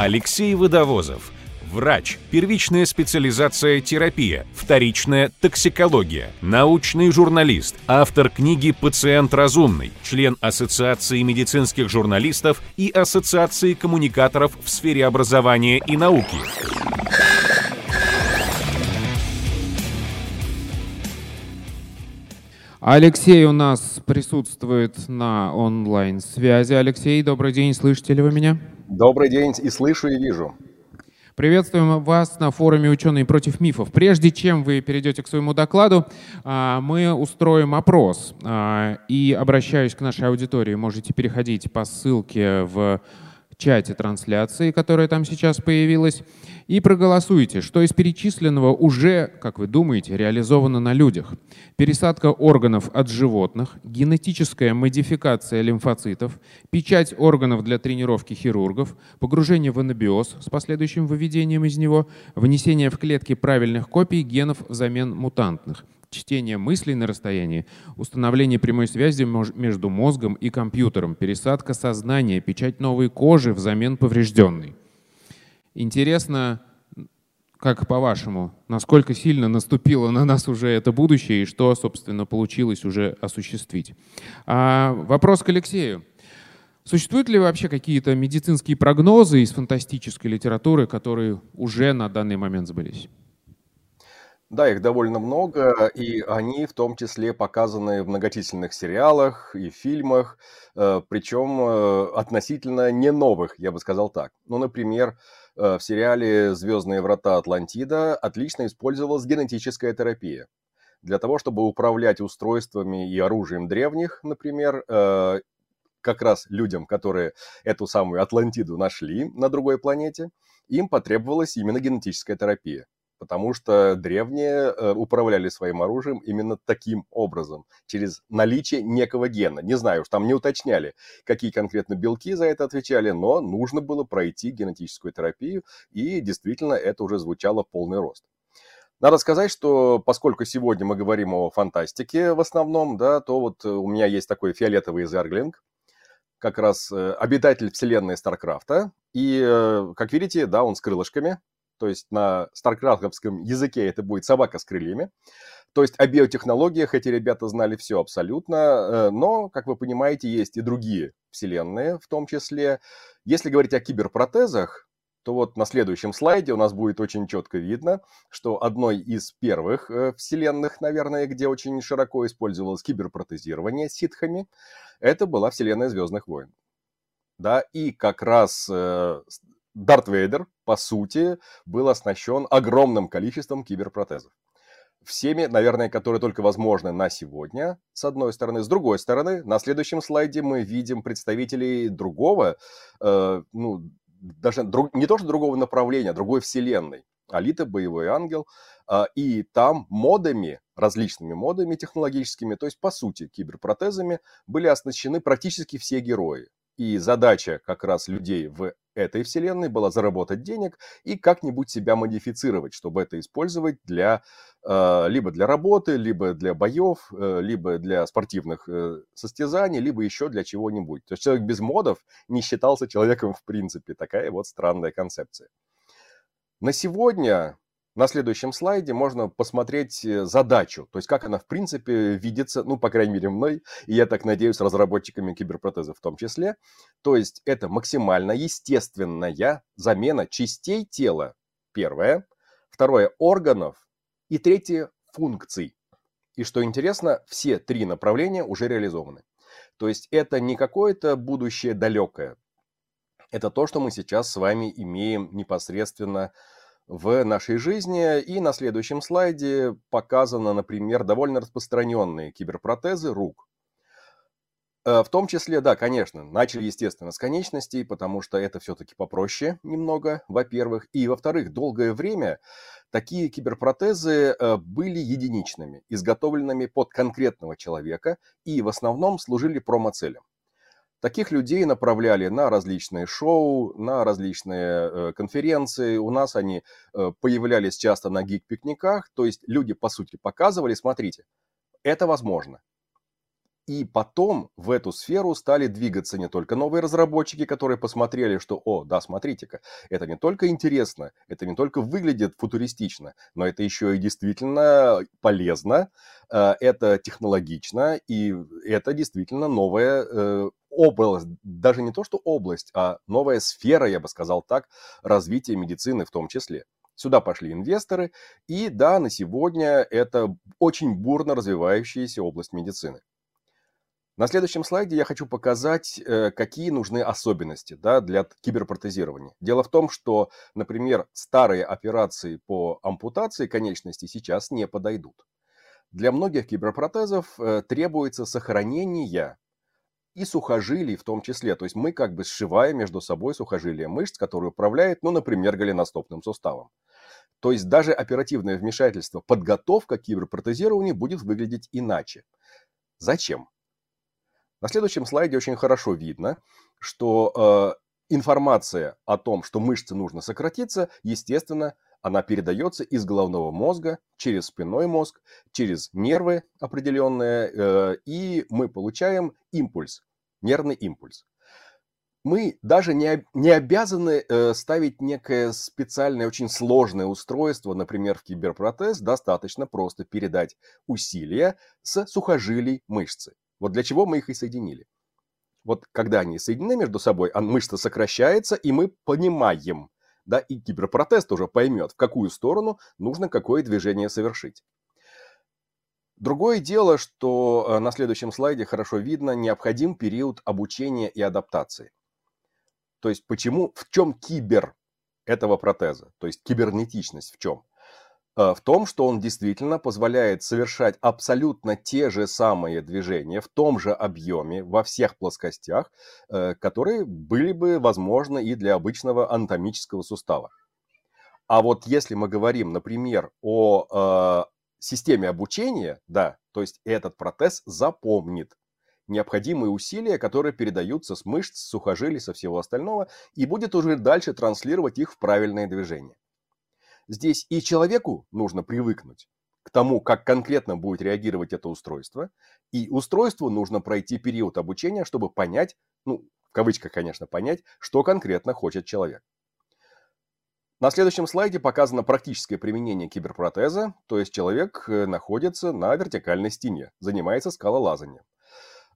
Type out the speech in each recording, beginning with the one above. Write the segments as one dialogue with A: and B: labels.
A: Алексей Водовозов. Врач. Первичная специализация терапия. Вторичная токсикология. Научный журналист. Автор книги «Пациент разумный». Член Ассоциации медицинских журналистов и Ассоциации коммуникаторов в сфере образования и науки.
B: Алексей у нас присутствует на онлайн-связи. Алексей, добрый день, слышите ли вы меня?
C: Добрый день, и слышу, и вижу.
B: Приветствуем вас на форуме «Ученые против мифов». Прежде чем вы перейдете к своему докладу, а, мы устроим опрос. А, и обращаюсь к нашей аудитории. Можете переходить по ссылке в чате трансляции, которая там сейчас появилась, и проголосуйте, что из перечисленного уже, как вы думаете, реализовано на людях. Пересадка органов от животных, генетическая модификация лимфоцитов, печать органов для тренировки хирургов, погружение в анабиоз с последующим выведением из него, внесение в клетки правильных копий генов взамен мутантных, чтение мыслей на расстоянии, установление прямой связи между мозгом и компьютером, пересадка сознания, печать новой кожи взамен поврежденной. Интересно, как по-вашему, насколько сильно наступило на нас уже это будущее и что, собственно, получилось уже осуществить? А вопрос к Алексею. Существуют ли вообще какие-то медицинские прогнозы из фантастической литературы, которые уже на данный момент сбылись?
C: Да, их довольно много, и они в том числе показаны в многочисленных сериалах и фильмах, э, причем э, относительно не новых, я бы сказал так. Ну, например, э, в сериале «Звездные врата Атлантида» отлично использовалась генетическая терапия. Для того, чтобы управлять устройствами и оружием древних, например, как раз людям, которые эту самую Атлантиду нашли на другой планете, им потребовалась именно генетическая терапия потому что древние э, управляли своим оружием именно таким образом, через наличие некого гена. Не знаю, уж там не уточняли, какие конкретно белки за это отвечали, но нужно было пройти генетическую терапию, и действительно это уже звучало полный рост. Надо сказать, что поскольку сегодня мы говорим о фантастике в основном, да, то вот у меня есть такой фиолетовый зерглинг, как раз э, обитатель вселенной Старкрафта. И, э, как видите, да, он с крылышками, то есть на старкрафтовском языке это будет собака с крыльями. То есть о биотехнологиях эти ребята знали все абсолютно, э, но, как вы понимаете, есть и другие вселенные в том числе. Если говорить о киберпротезах, то вот на следующем слайде у нас будет очень четко видно, что одной из первых э, вселенных, наверное, где очень широко использовалось киберпротезирование ситхами, это была вселенная Звездных войн. Да, и как раз э, Дарт Вейдер, по сути, был оснащен огромным количеством киберпротезов. Всеми, наверное, которые только возможны на сегодня, с одной стороны. С другой стороны, на следующем слайде мы видим представителей другого, э, ну, даже друг, не то что другого направления, другой вселенной. Алита, боевой ангел. Э, и там модами, различными модами технологическими, то есть, по сути, киберпротезами, были оснащены практически все герои. И задача как раз людей в этой вселенной была заработать денег и как-нибудь себя модифицировать, чтобы это использовать для э, либо для работы, либо для боев, э, либо для спортивных э, состязаний, либо еще для чего-нибудь. То есть человек без модов не считался человеком в принципе. Такая вот странная концепция. На сегодня на следующем слайде можно посмотреть э, задачу, то есть как она в принципе видится, ну, по крайней мере, мной, и я так надеюсь, разработчиками киберпротезов в том числе. То есть это максимально естественная замена частей тела, первое, второе, органов и третье, функций. И что интересно, все три направления уже реализованы. То есть это не какое-то будущее далекое. Это то, что мы сейчас с вами имеем непосредственно в нашей жизни. И на следующем слайде показано, например, довольно распространенные киберпротезы рук. Э, в том числе, да, конечно, начали, естественно, с конечностей, потому что это все-таки попроще немного, во-первых. И, во-вторых, долгое время такие киберпротезы э, были единичными, изготовленными под конкретного человека и в основном служили промо-целям. Таких людей направляли на различные шоу, на различные э, конференции. У нас они э, появлялись часто на гик-пикниках. То есть люди, по сути, показывали, смотрите, это возможно. И потом в эту сферу стали двигаться не только новые разработчики, которые посмотрели, что, о, да, смотрите-ка, это не только интересно, это не только выглядит футуристично, но это еще и действительно полезно, э, это технологично, и это действительно новая э, область, даже не то что область, а новая сфера, я бы сказал так, развития медицины в том числе. Сюда пошли инвесторы, и да, на сегодня это очень бурно развивающаяся область медицины. На следующем слайде я хочу показать, э, какие нужны особенности да, для киберпротезирования. Дело в том, что, например, старые операции по ампутации конечностей сейчас не подойдут. Для многих киберпротезов э, требуется сохранение и сухожилий в том числе. То есть мы как бы сшиваем между собой сухожилия мышц, которые управляют, ну, например, голеностопным суставом. То есть даже оперативное вмешательство, подготовка к киберпротезированию будет выглядеть иначе. Зачем? На следующем слайде очень хорошо видно, что э, информация о том, что мышце нужно сократиться, естественно, она передается из головного мозга через спинной мозг, через нервы определенные, э, и мы получаем импульс, нервный импульс. Мы даже не, не обязаны э, ставить некое специальное, очень сложное устройство, например, в киберпротез, достаточно просто передать усилия с сухожилий мышцы. Вот для чего мы их и соединили. Вот когда они соединены между собой, а мышца сокращается, и мы понимаем, да, и киберпротез тоже поймет, в какую сторону нужно какое движение совершить. Другое дело, что э, на следующем слайде хорошо видно необходим период обучения и адаптации. То есть почему, в чем кибер этого протеза, то есть кибернетичность в чем? Э, в том, что он действительно позволяет совершать абсолютно те же самые движения в том же объеме во всех плоскостях, э, которые были бы возможны и для обычного анатомического сустава. А вот если мы говорим, например, о э, системе обучения, да, то есть этот протез запомнит необходимые усилия, которые передаются с мышц, сухожилий, со всего остального, и будет уже дальше транслировать их в правильные движения. Здесь и человеку нужно привыкнуть к тому, как конкретно будет реагировать это устройство, и устройству нужно пройти период обучения, чтобы понять, ну, в кавычках, конечно, понять, что конкретно хочет человек. На следующем слайде показано практическое применение киберпротеза, то есть человек э, находится на вертикальной стене, занимается скалолазанием.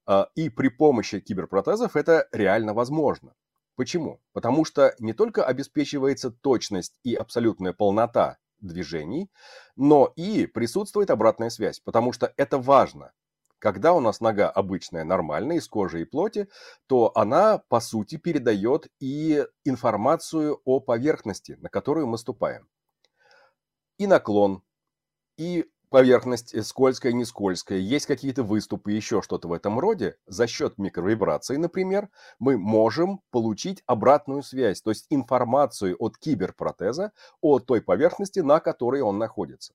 C: А, и при помощи киберпротезов это реально возможно. Почему? Потому что не только обеспечивается точность и абсолютная полнота движений, но и присутствует обратная связь, потому что это важно. Когда у нас нога обычная, нормальная, из кожи и плоти, то она, по сути, передает и информацию о поверхности, на которую мы ступаем. И наклон, и поверхность э, скользкая, не скользкая, есть какие-то выступы, еще что-то в этом роде, за счет микровибрации, например, мы можем получить обратную связь, то есть информацию от киберпротеза о той поверхности, на которой он находится.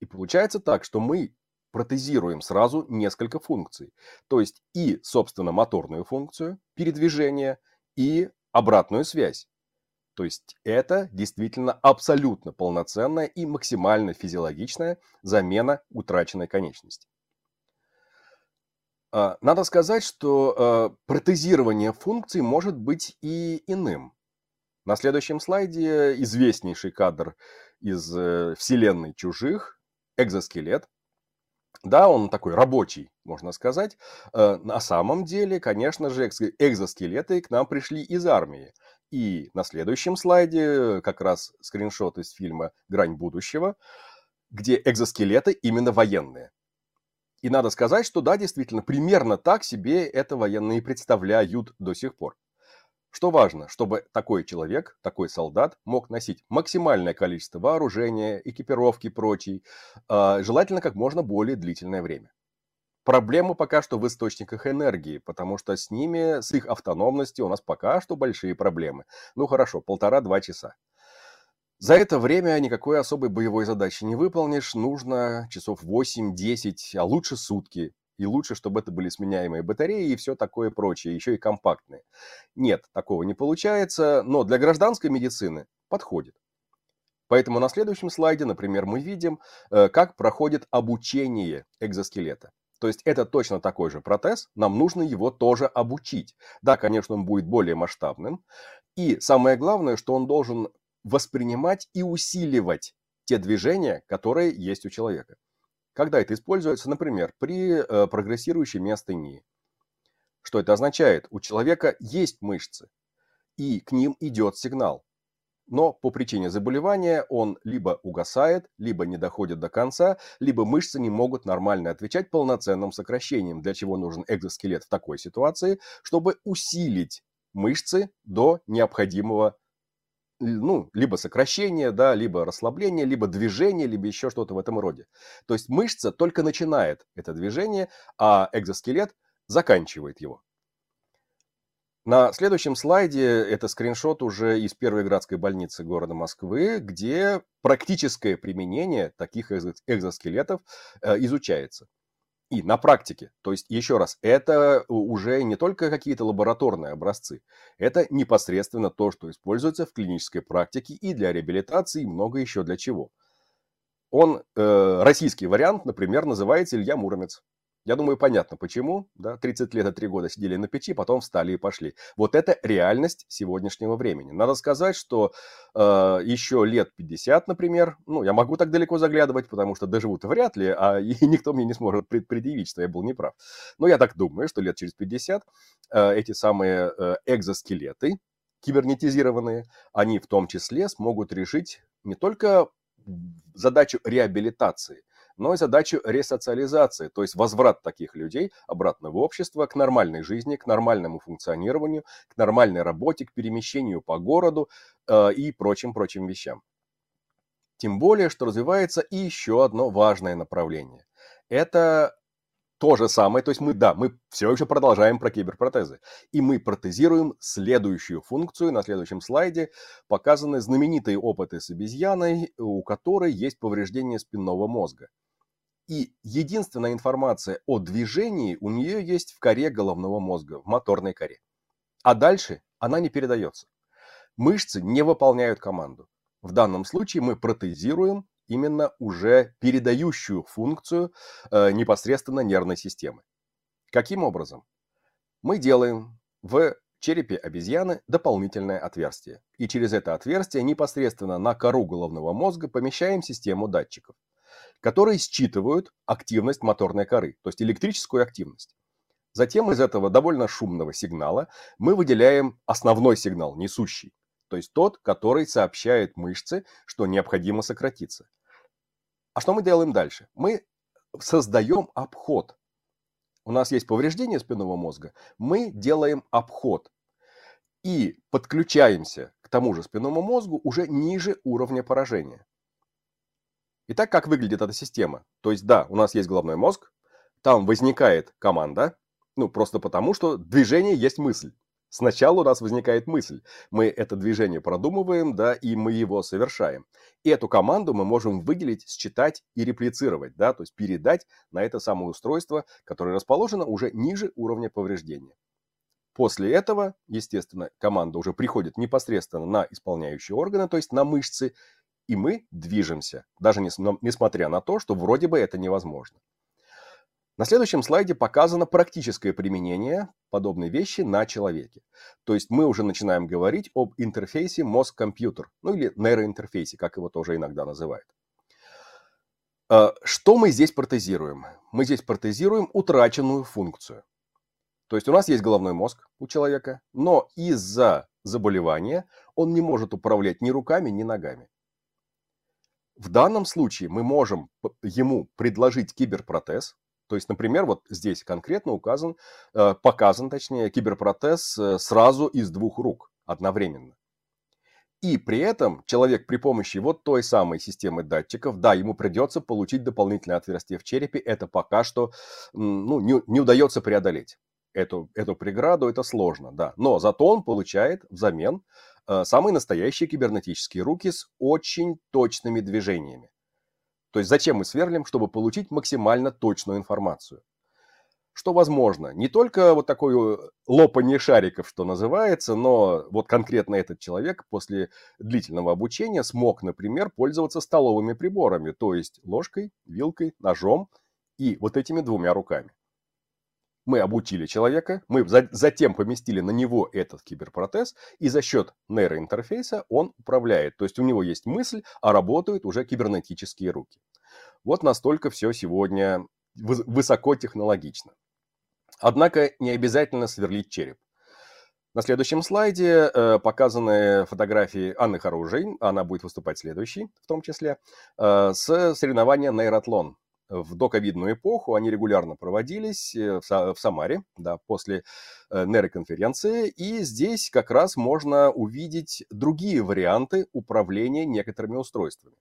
C: И получается так, что мы протезируем сразу несколько функций. То есть и, собственно, моторную функцию передвижения, и обратную связь. То есть это действительно абсолютно полноценная и максимально физиологичная замена утраченной конечности. А, надо сказать, что а, протезирование функций может быть и иным. На следующем слайде известнейший кадр из э, вселенной чужих, экзоскелет. Да, он такой рабочий, можно сказать. Э, на самом деле, конечно же, экзоскелеты к нам пришли из армии. И на следующем слайде как раз скриншот из фильма «Грань будущего», где экзоскелеты именно военные. И надо сказать, что да, действительно, примерно так себе это военные представляют до сих пор. Что важно, чтобы такой человек, такой солдат мог носить максимальное количество вооружения, экипировки и прочей, а, желательно как можно более длительное время. Проблема пока что в источниках энергии, потому что с ними, с их автономностью у нас пока что большие проблемы. Ну хорошо, полтора-два часа. За это время никакой особой боевой задачи не выполнишь, нужно часов 8-10, а лучше сутки. И лучше, чтобы это были сменяемые батареи и все такое прочее, еще и компактные. Нет, такого не получается, но для гражданской медицины подходит. Поэтому на следующем слайде, например, мы видим, э, как проходит обучение экзоскелета. То есть это точно такой же протез, нам нужно его тоже обучить. Да, конечно, он будет более масштабным. И самое главное, что он должен воспринимать и усиливать те движения, которые есть у человека. Когда это используется, например, при э, прогрессирующей миостении. Что это означает? У человека есть мышцы, и к ним идет сигнал. Но по причине заболевания он либо угасает, либо не доходит до конца, либо мышцы не могут нормально отвечать полноценным сокращением, для чего нужен экзоскелет в такой ситуации, чтобы усилить мышцы до необходимого ну, либо сокращение, да, либо расслабление, либо движение, либо еще что-то в этом роде. То есть мышца только начинает это движение, а экзоскелет заканчивает его. На следующем слайде это скриншот уже из первой градской больницы города Москвы, где практическое применение таких экзоскелетов э, изучается. И на практике, то есть еще раз, это уже не только какие-то лабораторные образцы, это непосредственно то, что используется в клинической практике и для реабилитации, и много еще для чего. Он, э, российский вариант, например, называется Илья Муромец. Я думаю, понятно почему. Да? 30 лет и 3 года сидели на печи, потом встали и пошли. Вот это реальность сегодняшнего времени. Надо сказать, что э, еще лет 50, например, ну, я могу так далеко заглядывать, потому что доживут вряд ли, а и никто мне не сможет предъявить, что я был неправ. Но я так думаю, что лет через 50 э, эти самые э, экзоскелеты, кибернетизированные, они в том числе смогут решить не только задачу реабилитации, но и задачу ресоциализации, то есть возврат таких людей обратно в общество, к нормальной жизни, к нормальному функционированию, к нормальной работе, к перемещению по городу э, и прочим-прочим вещам. Тем более, что развивается и еще одно важное направление. Это то же самое, то есть мы, да, мы все еще продолжаем про киберпротезы. И мы протезируем следующую функцию. На следующем слайде показаны знаменитые опыты с обезьяной, у которой есть повреждение спинного мозга. И единственная информация о движении у нее есть в коре головного мозга, в моторной коре. А дальше она не передается. Мышцы не выполняют команду. В данном случае мы протезируем именно уже передающую функцию э, непосредственно нервной системы. Каким образом? Мы делаем в черепе обезьяны дополнительное отверстие. И через это отверстие непосредственно на кору головного мозга помещаем систему датчиков которые считывают активность моторной коры, то есть электрическую активность. Затем из этого довольно шумного сигнала мы выделяем основной сигнал, несущий, то есть тот, который сообщает мышце, что необходимо сократиться. А что мы делаем дальше? Мы создаем обход. У нас есть повреждение спинного мозга, мы делаем обход и подключаемся к тому же спинному мозгу уже ниже уровня поражения. Итак, как выглядит эта система? То есть, да, у нас есть головной мозг, там возникает команда, ну, просто потому, что движение есть мысль. Сначала у нас возникает мысль, мы это движение продумываем, да, и мы его совершаем. И эту команду мы можем выделить, считать и реплицировать, да, то есть передать на это самое устройство, которое расположено уже ниже уровня повреждения. После этого, естественно, команда уже приходит непосредственно на исполняющие органы, то есть на мышцы, и мы движемся, даже несмотря на то, что вроде бы это невозможно. На следующем слайде показано практическое применение подобной вещи на человеке. То есть мы уже начинаем говорить об интерфейсе мозг-компьютер, ну или нейроинтерфейсе, как его тоже иногда называют. А, что мы здесь протезируем? Мы здесь протезируем утраченную функцию. То есть у нас есть головной мозг у человека, но из-за заболевания он не может управлять ни руками, ни ногами. В данном случае мы можем ему предложить киберпротез, то есть, например, вот здесь конкретно указан, э, показан, точнее, киберпротез э, сразу из двух рук одновременно. И при этом человек при помощи вот той самой системы датчиков, да, ему придется получить дополнительное отверстие в черепе, это пока что ну, не, не удается преодолеть. Эту, эту преграду это сложно, да. Но зато он получает взамен самые настоящие кибернетические руки с очень точными движениями. То есть зачем мы сверлим, чтобы получить максимально точную информацию? Что возможно, не только вот такое лопание шариков, что называется, но вот конкретно этот человек после длительного обучения смог, например, пользоваться столовыми приборами, то есть ложкой, вилкой, ножом, И вот этими двумя руками мы обучили человека, мы за, затем поместили на него этот киберпротез, и за счет нейроинтерфейса он управляет. То есть у него есть мысль, а работают уже кибернетические руки. Вот настолько все сегодня высокотехнологично. Однако не обязательно сверлить череп. На следующем слайде э, показаны фотографии Анны Харужей, она будет выступать следующей в том числе, э, с соревнования нейротлон в доковидную эпоху они регулярно проводились э, в Самаре, да, после э, нейроконференции, и здесь как раз можно увидеть другие варианты управления некоторыми устройствами.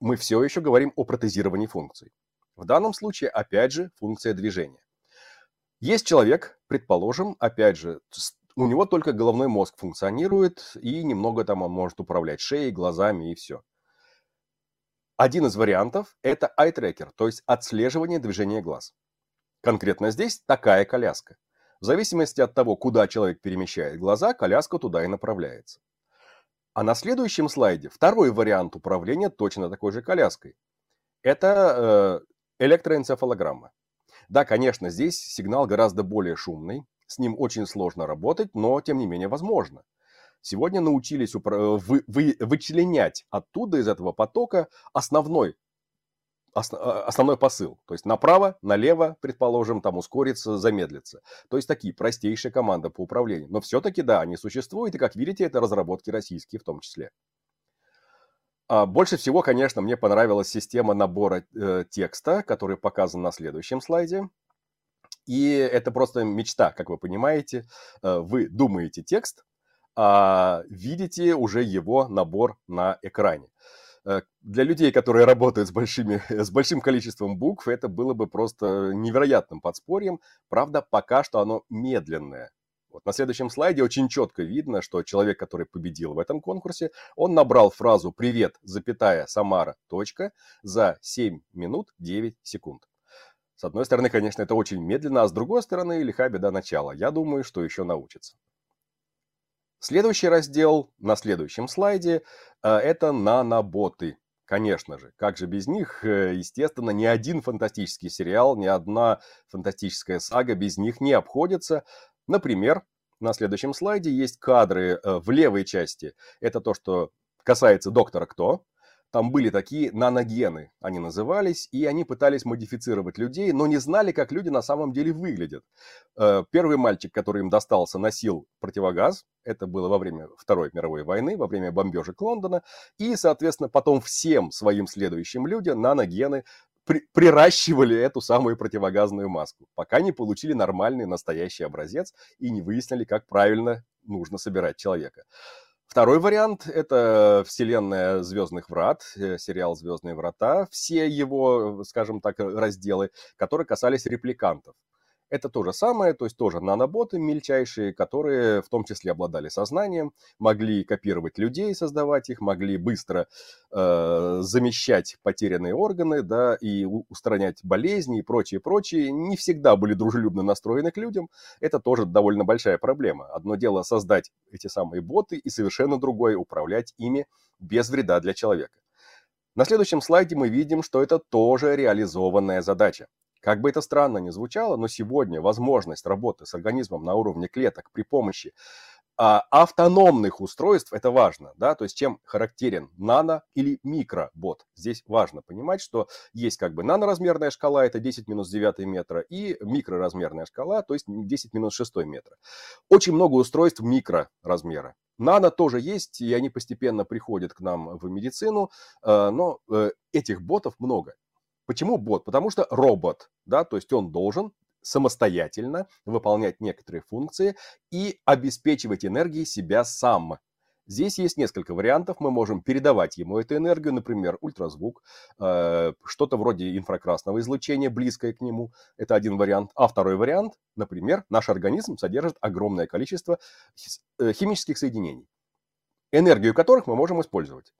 C: Мы все еще говорим о протезировании функций. В данном случае, опять же, функция движения. Есть человек, предположим, опять же, у него только головной мозг функционирует, и немного там он может управлять шеей, глазами и все – один из вариантов – это eye tracker, то есть отслеживание движения глаз. Конкретно здесь такая коляска. В зависимости от того, куда человек перемещает глаза, коляска туда и направляется. А на следующем слайде второй вариант управления точно такой же коляской. Это э, электроэнцефалограмма. Да, конечно, здесь сигнал гораздо более шумный, с ним очень сложно работать, но тем не менее возможно сегодня научились упро- вы, вы, вычленять оттуда, из этого потока, основной а, основной посыл. То есть направо, налево, предположим, там ускориться, замедлиться. То есть такие простейшие команды по управлению. Но все-таки, да, они существуют, и, как видите, это разработки российские в том числе. А больше всего, конечно, мне понравилась система набора э, текста, который показан на следующем слайде. И это просто мечта, как вы понимаете. Э, вы думаете текст, а видите уже его набор на экране. Э, для людей, которые работают с, большими, с большим количеством букв, это было бы просто невероятным подспорьем. Правда, пока что оно медленное. Вот на следующем слайде очень четко видно, что человек, который победил в этом конкурсе, он набрал фразу «Привет, запятая, Самара, точка» за 7 минут 9 секунд. С одной стороны, конечно, это очень медленно, а с другой стороны, лиха беда начала. Я думаю, что еще научится. Следующий раздел на следующем слайде э, – это наноботы. Конечно же, как же без них, э, естественно, ни один фантастический сериал, ни одна фантастическая сага без них не обходится. Например, на следующем слайде есть кадры э, в левой части. Это то, что касается доктора Кто. Там были такие наногены, они назывались, и они пытались модифицировать людей, но не знали, как люди на самом деле выглядят. Э, первый мальчик, который им достался, носил противогаз. Это было во время Второй мировой войны, во время бомбежек Лондона. И, соответственно, потом всем своим следующим людям наногены при, приращивали эту самую противогазную маску, пока не получили нормальный настоящий образец и не выяснили, как правильно нужно собирать человека. Второй вариант – это вселенная «Звездных врат», э, сериал «Звездные врата», все его, скажем так, разделы, которые касались репликантов. Это то же самое, то есть тоже наноботы мельчайшие, которые в том числе обладали сознанием, могли копировать людей, создавать их, могли быстро э, замещать потерянные органы, да, и устранять болезни и прочее, прочее. Не всегда были дружелюбно настроены к людям. Это тоже довольно большая проблема. Одно дело создать эти самые боты, и совершенно другое управлять ими без вреда для человека. На следующем слайде мы видим, что это тоже реализованная задача. Как бы это странно ни звучало, но сегодня возможность работы с организмом на уровне клеток при помощи а, автономных устройств, это важно, да, то есть чем характерен нано или микробот. Здесь важно понимать, что есть как бы наноразмерная шкала, это 10 минус 9 метра, и микроразмерная шкала, то есть 10 минус 6 метра. Очень много устройств микроразмера. Нано тоже есть, и они постепенно приходят к нам в медицину, э, но э, этих ботов много. Почему бот? Потому что робот, да, то есть он должен самостоятельно выполнять некоторые функции и обеспечивать энергией себя сам. Здесь есть несколько вариантов. Мы можем передавать ему эту энергию, например, ультразвук, э, что-то вроде инфракрасного излучения, близкое к нему. Это один вариант. А второй вариант, например, наш организм содержит огромное количество э, химических соединений, энергию которых мы можем использовать.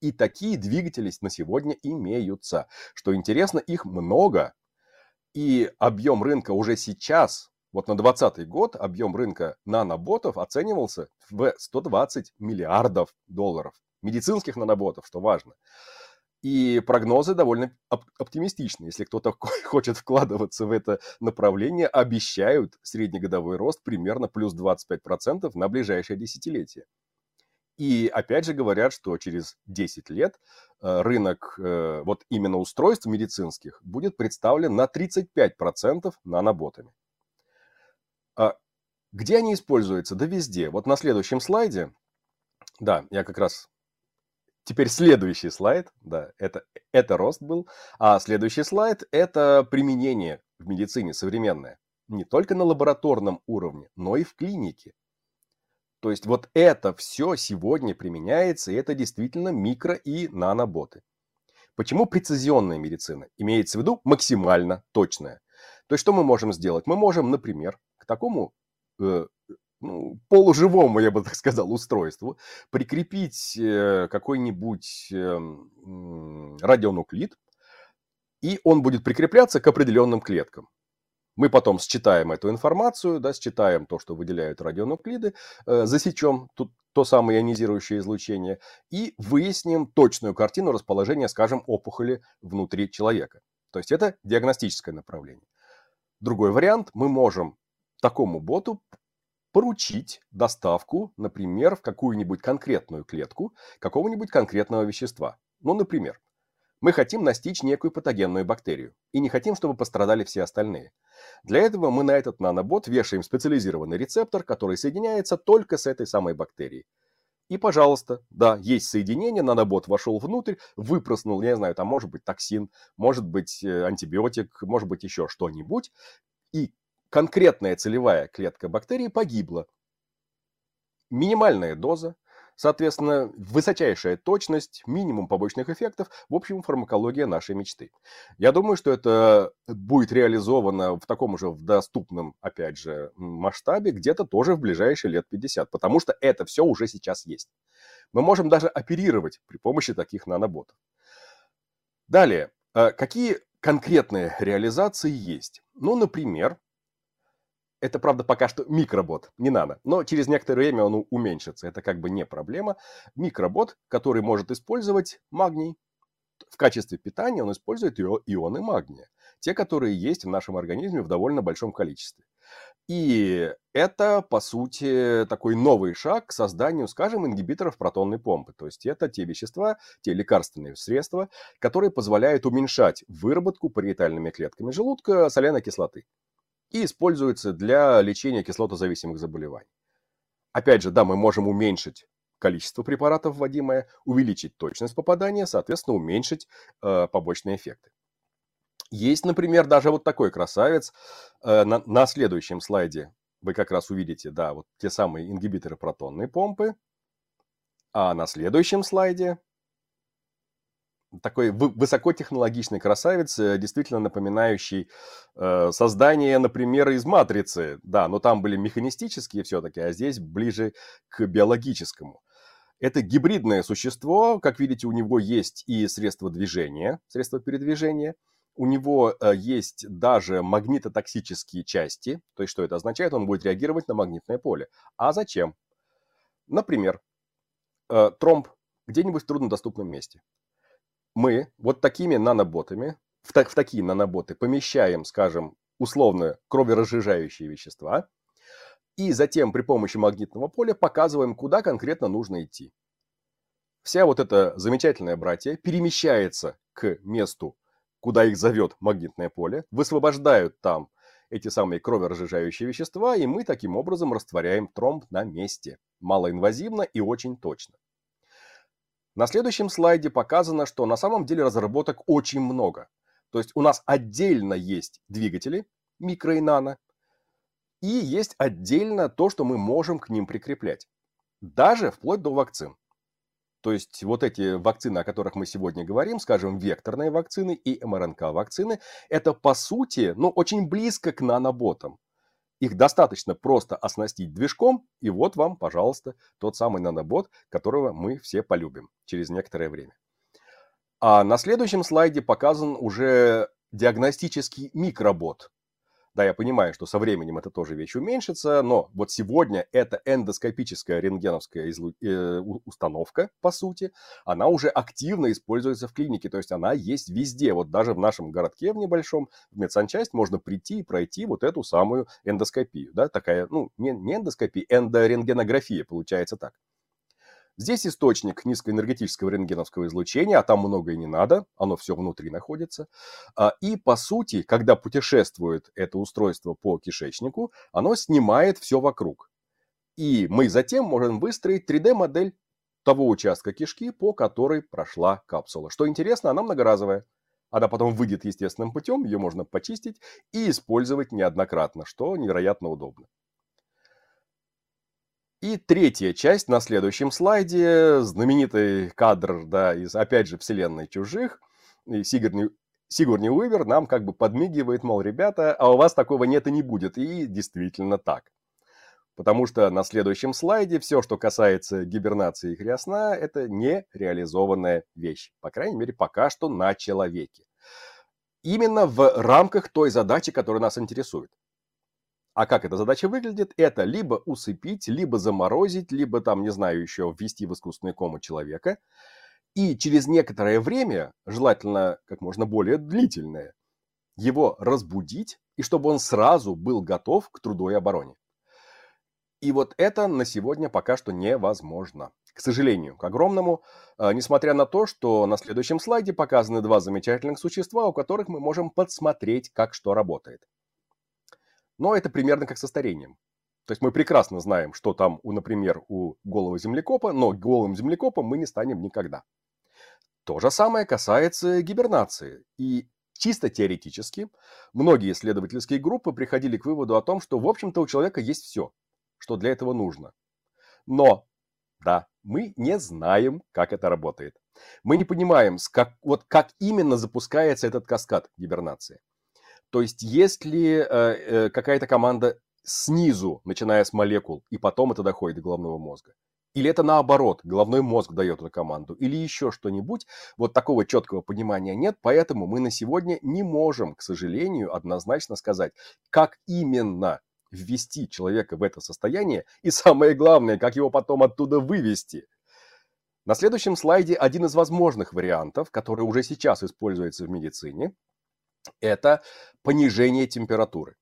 C: И такие двигатели на сегодня имеются. Что интересно, их много. И объем рынка уже сейчас, вот на 2020 год, объем рынка наноботов оценивался в 120 миллиардов долларов. Медицинских наноботов, что важно. И прогнозы довольно оптимистичны. Если кто-то хочет вкладываться в это направление, обещают среднегодовой рост примерно плюс 25% на ближайшее десятилетие. И опять же говорят, что через 10 лет э, рынок э, вот именно устройств медицинских будет представлен на 35% наноботами. А где они используются? Да везде. Вот на следующем слайде, да, я как раз Теперь следующий слайд, да, это, это рост был. А следующий слайд – это применение в медицине современное. Не только на лабораторном уровне, но и в клинике. То есть вот это все сегодня применяется, и это действительно микро- и наноботы. Почему прецизионная медицина? Имеется в виду максимально точная. То есть что мы можем сделать? Мы можем, например, к такому э, ну, полуживому, я бы так сказал, устройству, прикрепить э, какой-нибудь эм, радионуклид, и он будет прикрепляться к определенным клеткам. Мы потом считаем эту информацию, да, считаем то, что выделяют радионуклиды, э, засечем тут то самое ионизирующее излучение и выясним точную картину расположения, скажем, опухоли внутри человека. То есть это диагностическое направление. Другой вариант, мы можем такому боту поручить доставку, например, в какую-нибудь конкретную клетку какого-нибудь конкретного вещества. Ну, например, мы хотим настичь некую патогенную бактерию и не хотим, чтобы пострадали все остальные. Для этого мы на этот нанобот вешаем специализированный рецептор, который соединяется только с этой самой бактерией. И, пожалуйста, да, есть соединение, нанобот вошел внутрь, выпроснул, я не знаю, там может быть токсин, может быть э, антибиотик, может быть еще что-нибудь. И конкретная целевая клетка бактерии погибла. Минимальная доза, соответственно, высочайшая точность, минимум побочных эффектов, в общем, фармакология нашей мечты. Я думаю, что это будет реализовано в таком же в доступном, опять же, масштабе, где-то тоже в ближайшие лет 50, потому что это все уже сейчас есть. Мы можем даже оперировать при помощи таких наноботов. Далее, э, какие конкретные реализации есть? Ну, например, это, правда, пока что микробот, не нано. Но через некоторое время он уменьшится. Это как бы не проблема. Микробот, который может использовать магний. В качестве питания он использует ионы магния. Те, которые есть в нашем организме в довольно большом количестве. И это, по сути, такой новый шаг к созданию, скажем, ингибиторов протонной помпы. То есть это те вещества, те лекарственные средства, которые позволяют уменьшать выработку париетальными клетками желудка соляной кислоты и используется для лечения кислотозависимых заболеваний. Опять же, да, мы можем уменьшить количество препаратов вводимое, увеличить точность попадания, соответственно, уменьшить э, побочные эффекты. Есть, например, даже вот такой красавец. Э, на, на следующем слайде вы как раз увидите, да, вот те самые ингибиторы протонной помпы. А на следующем слайде такой высокотехнологичный красавец, действительно напоминающий э, создание, например, из «Матрицы». Да, но там были механистические все-таки, а здесь ближе к биологическому. Это гибридное существо, как видите, у него есть и средства движения, средства передвижения, у него э, есть даже магнитотоксические части, то есть что это означает? Он будет реагировать на магнитное поле. А зачем? Например, э, тромб где-нибудь в труднодоступном месте мы вот такими наноботами, в, так, в такие наноботы помещаем, скажем, условно кроверазжижающие вещества, и затем при помощи магнитного поля показываем, куда конкретно нужно идти. Вся вот эта замечательная братья перемещается к месту, куда их зовет магнитное поле, высвобождают там эти самые кроверазжижающие вещества, и мы таким образом растворяем тромб на месте. Малоинвазивно и очень точно. На следующем слайде показано, что на самом деле разработок очень много. То есть у нас отдельно есть двигатели, микро и нано, и есть отдельно то, что мы можем к ним прикреплять. Даже вплоть до вакцин. То есть вот эти вакцины, о которых мы сегодня говорим, скажем, векторные вакцины и МРНК-вакцины, это по сути, ну, очень близко к наноботам. Их достаточно просто оснастить движком, и вот вам, пожалуйста, тот самый нанобот, которого мы все полюбим через некоторое время. А на следующем слайде показан уже диагностический микробот. Да, я понимаю, что со временем это тоже вещь уменьшится, но вот сегодня эта эндоскопическая рентгеновская излу... э, установка, по сути, она уже активно используется в клинике, то есть она есть везде. Вот даже в нашем городке в небольшом, в медсанчасть, можно прийти и пройти вот эту самую эндоскопию. Да, такая, ну, не, не эндоскопия, эндорентгенография, получается так. Здесь источник низкоэнергетического рентгеновского излучения, а там много и не надо, оно все внутри находится. А, и по сути, когда путешествует это устройство по кишечнику, оно снимает все вокруг. И мы затем можем выстроить 3D-модель того участка кишки, по которой прошла капсула. Что интересно, она многоразовая. Она потом выйдет естественным путем, ее можно почистить и использовать неоднократно, что невероятно удобно. И третья часть на следующем слайде. Знаменитый кадр, да, из, опять же, вселенной чужих. Сигурни, Сигурни Уивер нам как бы подмигивает, мол, ребята, а у вас такого нет и не будет. И действительно так. Потому что на следующем слайде все, что касается гибернации и хриосна, это нереализованная вещь. По крайней мере, пока что на человеке. Именно в рамках той задачи, которая нас интересует. А как эта задача выглядит? Это либо усыпить, либо заморозить, либо там, не знаю, еще ввести в искусственный кому человека. И через некоторое время, желательно как можно более длительное, его разбудить, и чтобы он сразу был готов к труду и обороне. И вот это на сегодня пока что невозможно. К сожалению, к огромному, а, несмотря на то, что на следующем слайде показаны два замечательных существа, у которых мы можем подсмотреть, как что работает. Но это примерно как со старением. То есть мы прекрасно знаем, что там, у, например, у голого землекопа, но голым землекопом мы не станем никогда. То же самое касается гибернации. И чисто теоретически многие исследовательские группы приходили к выводу о том, что, в общем-то, у человека есть все, что для этого нужно. Но, да, мы не знаем, как это работает. Мы не понимаем, как, вот как именно запускается этот каскад гибернации. То есть, есть ли э, э, какая-то команда снизу, начиная с молекул, и потом это доходит до головного мозга? Или это наоборот, головной мозг дает эту команду, или еще что-нибудь. Вот такого четкого понимания нет, поэтому мы на сегодня не можем, к сожалению, однозначно сказать, как именно ввести человека в это состояние, и самое главное, как его потом оттуда вывести. На следующем слайде один из возможных вариантов, который уже сейчас используется в медицине, это понижение температуры.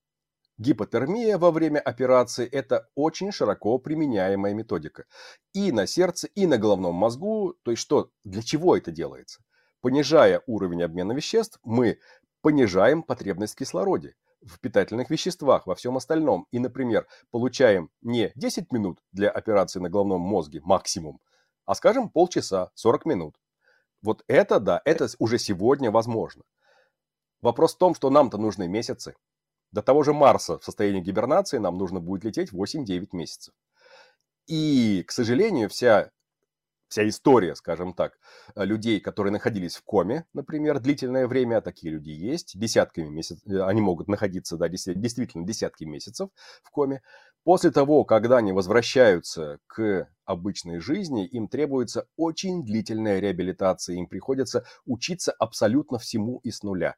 C: Гипотермия во время операции – это очень широко применяемая методика. И на сердце, и на головном мозгу. То есть что, для чего это делается? Понижая уровень обмена веществ, мы понижаем потребность в кислороде, в питательных веществах, во всем остальном. И, например, получаем не 10 минут для операции на головном мозге максимум, а, скажем, полчаса, 40 минут. Вот это, да, это уже сегодня возможно. Вопрос в том, что нам-то нужны месяцы. До того же Марса в состоянии гибернации нам нужно будет лететь 8-9 месяцев. И, к сожалению, вся, вся история, скажем так, людей, которые находились в коме, например, длительное время, такие люди есть, десятками месяцев, они могут находиться, да, действительно, десятки месяцев в коме. После того, когда они возвращаются к обычной жизни, им требуется очень длительная реабилитация, им приходится учиться абсолютно всему и с нуля.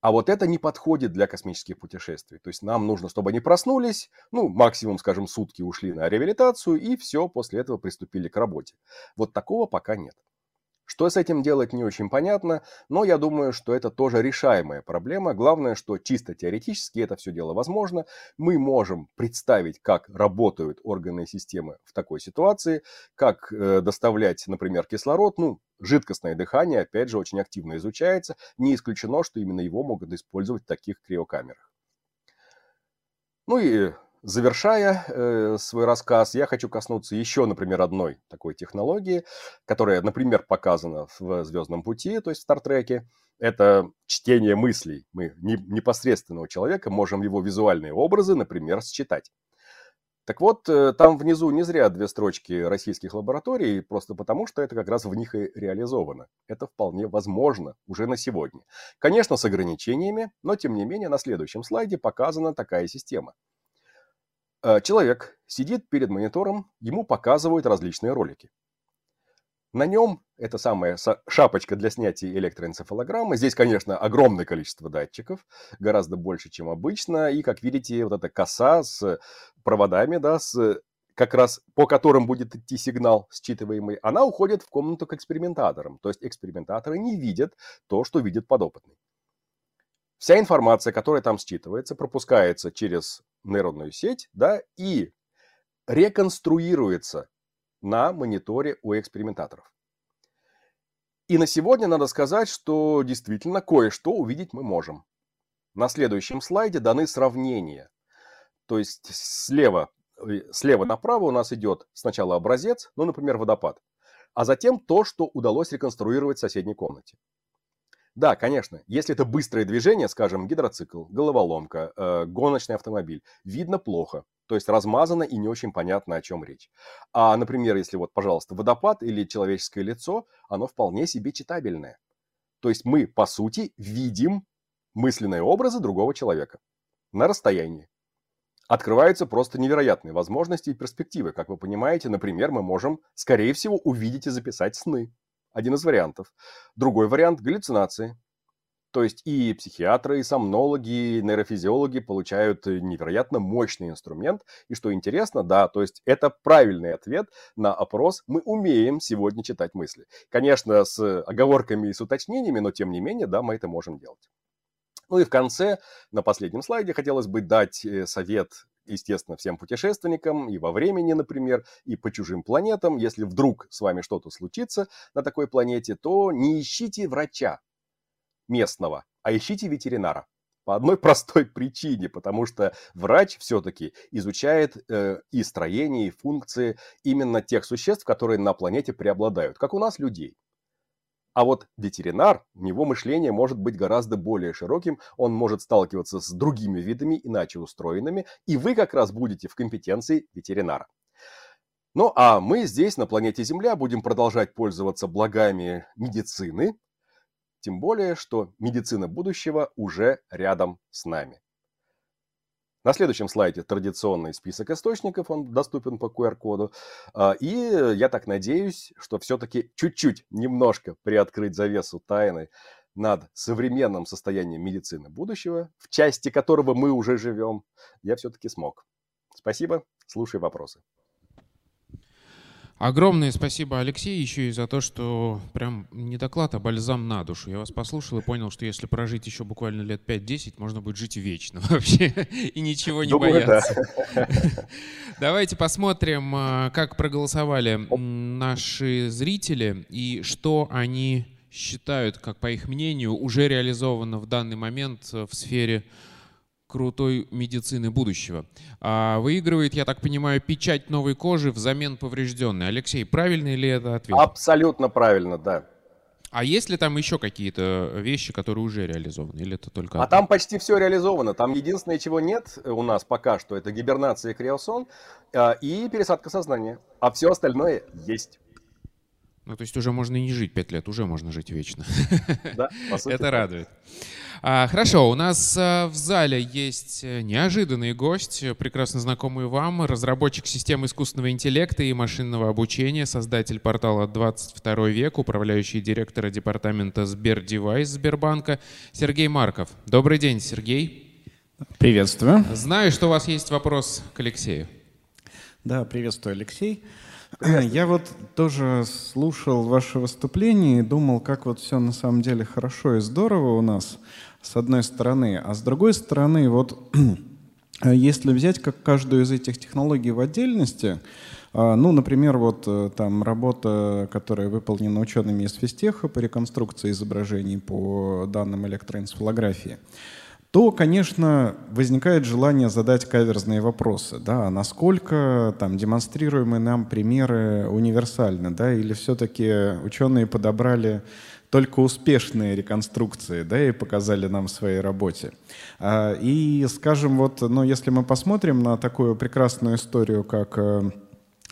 C: А вот это не подходит для космических путешествий. То есть нам нужно, чтобы они проснулись, ну, максимум, скажем, сутки ушли на реабилитацию, и все, после этого приступили к работе. Вот такого пока нет. Что с этим делать, не очень понятно, но я думаю, что это тоже решаемая проблема. Главное, что чисто теоретически это все дело возможно. Мы можем представить, как работают органы и системы в такой ситуации, как э, доставлять, например, кислород. Ну, жидкостное дыхание, опять же, очень активно изучается. Не исключено, что именно его могут использовать в таких криокамерах. Ну и Завершая э, свой рассказ, я хочу коснуться еще, например, одной такой технологии, которая, например, показана в «Звездном пути», то есть в «Стартреке». Это чтение мыслей. Мы не, непосредственного человека можем его визуальные образы, например, считать. Так вот, э, там внизу не зря две строчки российских лабораторий, просто потому, что это как раз в них и реализовано. Это вполне возможно уже на сегодня. Конечно, с ограничениями, но тем не менее на следующем слайде показана такая система – Э, человек сидит перед монитором, ему показывают различные ролики. На нем это самая шапочка для снятия электроэнцефалограммы. Здесь, конечно, огромное количество датчиков, гораздо больше, чем обычно. И, как видите, вот эта коса с проводами, да, с как раз по которым будет идти сигнал считываемый, она уходит в комнату к экспериментаторам. То есть экспериментаторы не видят то, что видит подопытный. Вся информация, которая там считывается, пропускается через нейронную сеть да, и реконструируется на мониторе у экспериментаторов. И на сегодня надо сказать, что действительно кое-что увидеть мы можем. На следующем слайде даны сравнения. То есть слева, э, слева направо у нас идет сначала образец, ну, например, водопад, а затем то, что удалось реконструировать в соседней комнате. Да, конечно, если это быстрое движение, скажем, гидроцикл, головоломка, э, гоночный автомобиль, видно плохо, то есть размазано и не очень понятно, о чем речь. А, например, если вот, пожалуйста, водопад или человеческое лицо, оно вполне себе читабельное. То есть мы, по сути, видим мысленные образы другого человека на расстоянии. Открываются просто невероятные возможности и перспективы. Как вы понимаете, например, мы можем, скорее всего, увидеть и записать сны. Один из вариантов. Другой вариант – галлюцинации. То есть и психиатры, и сомнологи, и нейрофизиологи получают э, невероятно мощный инструмент. И что интересно, да, то есть это правильный ответ на опрос «Мы умеем сегодня читать мысли». Конечно, с оговорками и с уточнениями, но тем не менее, да, мы это можем делать. Ну и в конце, на последнем слайде, хотелось бы дать э, совет естественно, всем путешественникам и во времени, например, и по чужим планетам. Если вдруг с вами что-то случится на такой планете, то не ищите врача, местного, а ищите ветеринара. По одной простой причине, потому что врач все-таки изучает э, и строение, и функции именно тех существ, которые на планете преобладают, как у нас людей. А вот ветеринар, у него мышление может быть гораздо более широким, он может сталкиваться с другими видами, иначе устроенными, и вы как раз будете в компетенции ветеринара. Ну а мы здесь, на планете Земля, будем продолжать пользоваться благами медицины, тем более, что медицина будущего уже рядом с нами. На следующем слайде традиционный список источников, он доступен по QR-коду. А, и я так надеюсь, что все-таки чуть-чуть, немножко приоткрыть завесу тайны над современным состоянием медицины будущего, в части которого мы уже живем, я все-таки смог. Спасибо, слушай вопросы.
B: Огромное спасибо, Алексей, еще и за то, что прям не доклад, а бальзам на душу. Я вас послушал и понял, что если прожить еще буквально лет 5-10, можно будет жить вечно вообще и ничего не Думаю, бояться. Да. Давайте посмотрим, а, как проголосовали наши зрители и что они считают, как по их мнению, уже реализовано в данный момент в сфере крутой медицины будущего. А выигрывает, я так понимаю, печать новой кожи взамен поврежденной. Алексей, правильный ли это ответ?
C: Абсолютно правильно, да.
B: А есть ли там еще какие-то вещи, которые уже реализованы? Или это только...
C: А там почти все реализовано. Там единственное, чего нет у нас пока что, это гибернация и криосон а, и пересадка сознания. А все остальное есть.
B: Ну, то есть уже можно и не жить пять лет, уже можно жить вечно. Да, по сути. Это радует. А, хорошо, у нас а, в зале есть э, неожиданный гость, прекрасно знакомый вам, разработчик системы искусственного интеллекта и машинного обучения, создатель портала 22 век, управляющий директора департамента Сбердевайс Сбербанка Сергей Марков. Добрый день, Сергей.
D: Приветствую.
B: Знаю, что у вас есть вопрос к Алексею.
D: Да, приветствую, Алексей. Я вот тоже слушал ваше выступление и думал, как вот все на самом деле хорошо и здорово у нас с одной стороны. А с другой стороны, вот если взять как каждую из этих технологий в отдельности, а, ну, например, вот э, там работа, которая выполнена учеными из Физтеха по реконструкции изображений по данным электроэнцефалографии, то, конечно, возникает желание задать каверзные вопросы. Да, а насколько там, демонстрируемые нам примеры универсальны, да, или все-таки ученые подобрали только успешные реконструкции, да, и показали нам в своей работе. А, и, скажем, вот, ну, если мы посмотрим на такую прекрасную историю, как э,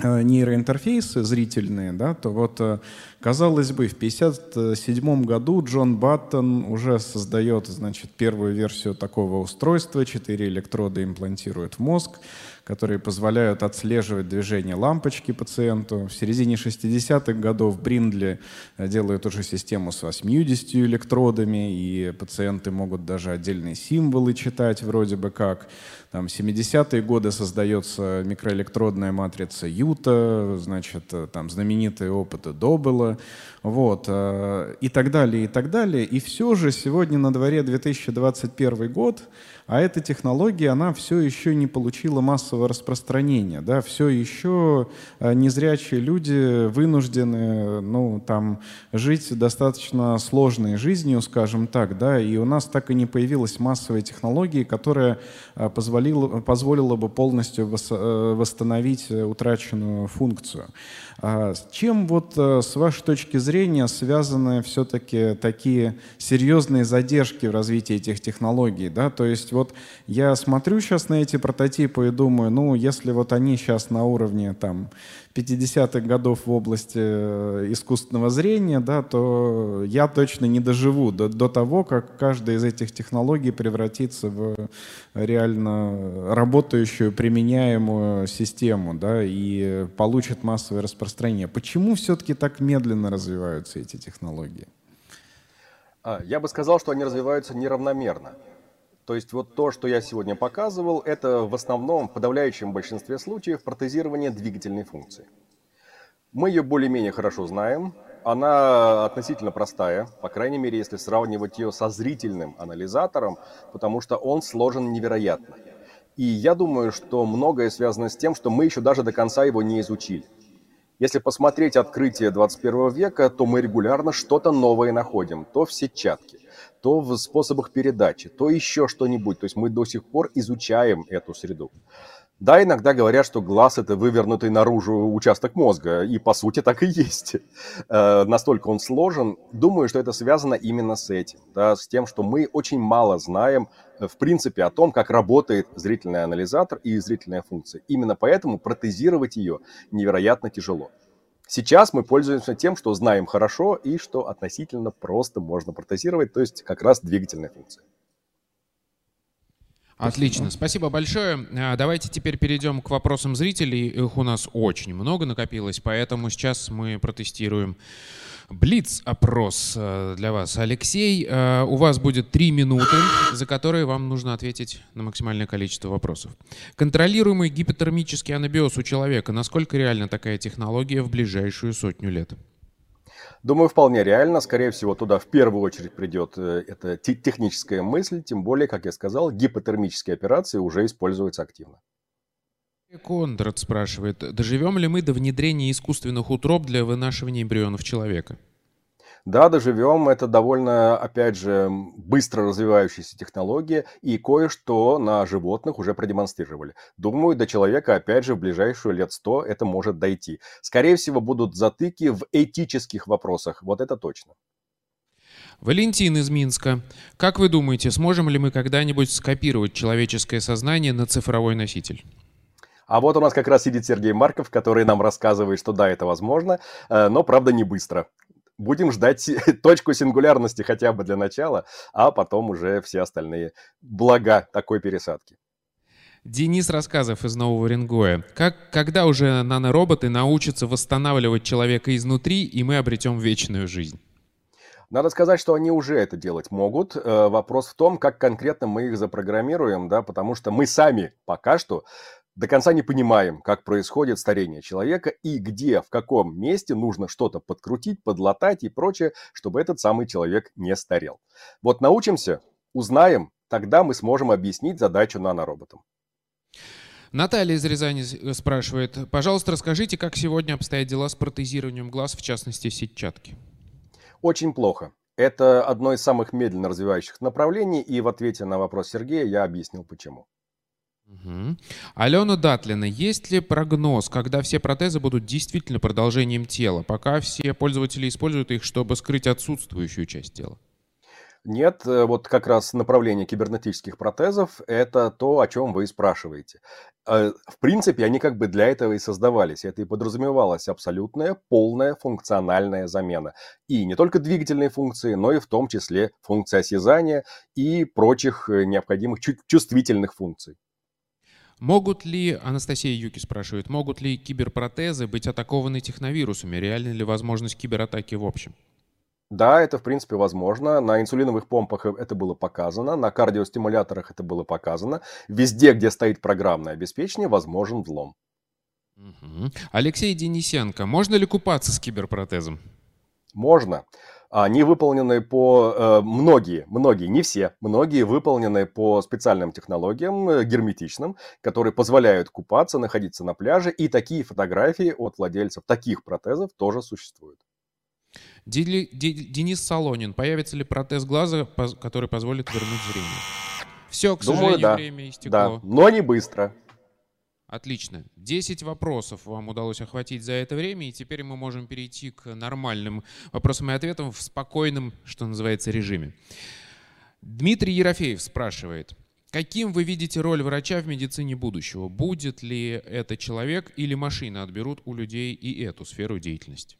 D: нейроинтерфейсы зрительные, да, то вот, э, казалось бы, в 1957 году Джон Баттон уже создает, значит, первую версию такого устройства, четыре электрода имплантирует в мозг, которые позволяют отслеживать движение лампочки пациенту. В середине 60-х годов Бриндли делают уже систему с 80 электродами, и пациенты могут даже отдельные символы читать вроде бы как. Там 70-е годы создается микроэлектродная матрица Юта, значит, там знаменитые опыты Добела, вот, э, и так далее, и так далее. И все же сегодня на дворе 2021 год, а эта технология, она все еще не получила массового распространения, да, все еще э, незрячие люди вынуждены, ну, там, жить достаточно сложной жизнью, скажем так, да, и у нас так и не появилась массовая технология, которая э, позволила, позволила бы полностью э, восстановить утраченную функцию. А с чем вот с вашей точки зрения связаны все-таки такие серьезные задержки в развитии этих технологий, да, то есть вот я смотрю сейчас на эти прототипы и думаю, ну, если вот они сейчас на уровне там 50-х годов в области э, искусственного зрения, да, то я точно не доживу до, до того, как каждая из этих технологий превратится в реально работающую, применяемую систему да, и получит массовое распространение. Почему все-таки так медленно развиваются эти технологии?
C: А, я бы сказал, что они развиваются неравномерно. То есть вот то, что я сегодня показывал, это в основном, в подавляющем большинстве случаев, протезирование двигательной функции. Мы ее более-менее хорошо знаем. Она относительно простая, по крайней мере, если сравнивать ее со зрительным анализатором, потому что он сложен невероятно. И я думаю, что многое связано с тем, что мы еще даже до конца его не изучили. Если посмотреть открытие 21 века, то мы регулярно что-то новое находим, то в сетчатке, то в способах передачи, то еще что-нибудь. То есть мы до сих пор изучаем эту среду. Да, иногда говорят, что глаз – это вывернутый наружу участок мозга, и по сути так и есть. Э, настолько он сложен. Думаю, что это связано именно с этим, да, с тем, что мы очень мало знаем, э, в принципе, о том, как работает зрительный анализатор и зрительная функция. Именно поэтому протезировать ее невероятно тяжело. Сейчас мы пользуемся тем, что знаем хорошо и что относительно просто можно протезировать, то есть как раз двигательная функция.
B: Отлично, спасибо большое. А, давайте теперь перейдем к вопросам зрителей. Их у нас очень много накопилось, поэтому сейчас мы протестируем Блиц-опрос э, для вас. Алексей, э, у вас будет три минуты, за которые вам нужно ответить на максимальное количество вопросов. Контролируемый гипотермический анабиоз у человека. Насколько реальна такая технология в ближайшую сотню лет?
C: Думаю, вполне реально. Скорее всего, туда в первую очередь придет э, эта техническая мысль, тем более, как я сказал, гипотермические операции уже используются активно.
B: Кондрат спрашивает, доживем ли мы до внедрения искусственных утроб для вынашивания эмбрионов человека?
C: Да, доживем. Это довольно, опять же, быстро развивающаяся технология, и кое-что на животных уже продемонстрировали. Думаю, до человека, опять же, в ближайшую лет сто это может дойти. Скорее всего, будут затыки в этических вопросах. Вот это точно.
B: Валентин из Минска. Как вы думаете, сможем ли мы когда-нибудь скопировать человеческое сознание на цифровой носитель?
C: А вот у нас как раз сидит Сергей Марков, который нам рассказывает, что да, это возможно, э, но, правда, не быстро. Будем ждать точку сингулярности хотя бы для начала, а потом уже все остальные блага такой пересадки.
B: Денис Рассказов из Нового Рингоя. Как, когда уже нанороботы научатся восстанавливать человека изнутри, и мы обретем вечную жизнь?
C: Надо сказать, что они уже это делать могут. Э, вопрос в том, как конкретно мы их запрограммируем, да, потому что мы сами пока что до конца не понимаем, как происходит старение человека и где, в каком месте нужно что-то подкрутить, подлатать и прочее, чтобы этот самый человек не старел. Вот научимся, узнаем, тогда мы сможем объяснить задачу нанороботам.
B: Наталья из Рязани спрашивает, пожалуйста, расскажите, как сегодня обстоят дела с протезированием глаз, в частности, сетчатки?
C: Очень плохо. Это одно из самых медленно развивающихся направлений, и в ответе на вопрос Сергея я объяснил почему.
B: Угу. Алена Датлина, есть ли прогноз, когда все протезы будут действительно продолжением тела, пока все пользователи используют их, чтобы скрыть отсутствующую часть тела?
C: Нет, э, вот как раз направление кибернетических протезов – это то, о чем вы спрашиваете. Э, в принципе, они как бы для этого и создавались. Это и подразумевалась абсолютная, полная функциональная замена. И не только двигательные функции, но и в том числе функции осязания и прочих э, необходимых чувствительных функций.
B: Могут ли, Анастасия Юки спрашивает, могут ли киберпротезы быть атакованы техновирусами? Реальна ли возможность кибератаки в общем?
C: Да, это в принципе возможно. На инсулиновых помпах это было показано, на кардиостимуляторах это было показано. Везде, где стоит программное обеспечение, возможен взлом.
B: Угу. Алексей Денисенко, можно ли купаться с киберпротезом?
C: Можно. Они выполнены по... Э, многие, многие, не все, многие выполнены по специальным технологиям, э, герметичным, которые позволяют купаться, находиться на пляже. И такие фотографии от владельцев таких протезов тоже существуют.
B: Денис Солонин. Появится ли протез глаза, который позволит вернуть зрение? Все, к
C: Думаю,
B: сожалению,
C: да.
B: время истекло.
C: Да, но не быстро.
B: Отлично. 10 вопросов вам удалось охватить за это время, и теперь мы можем перейти к нормальным вопросам и ответам в спокойном, что называется, режиме. Дмитрий Ерофеев спрашивает, каким вы видите роль врача в медицине будущего? Будет ли это человек или машина отберут у людей и эту сферу деятельности?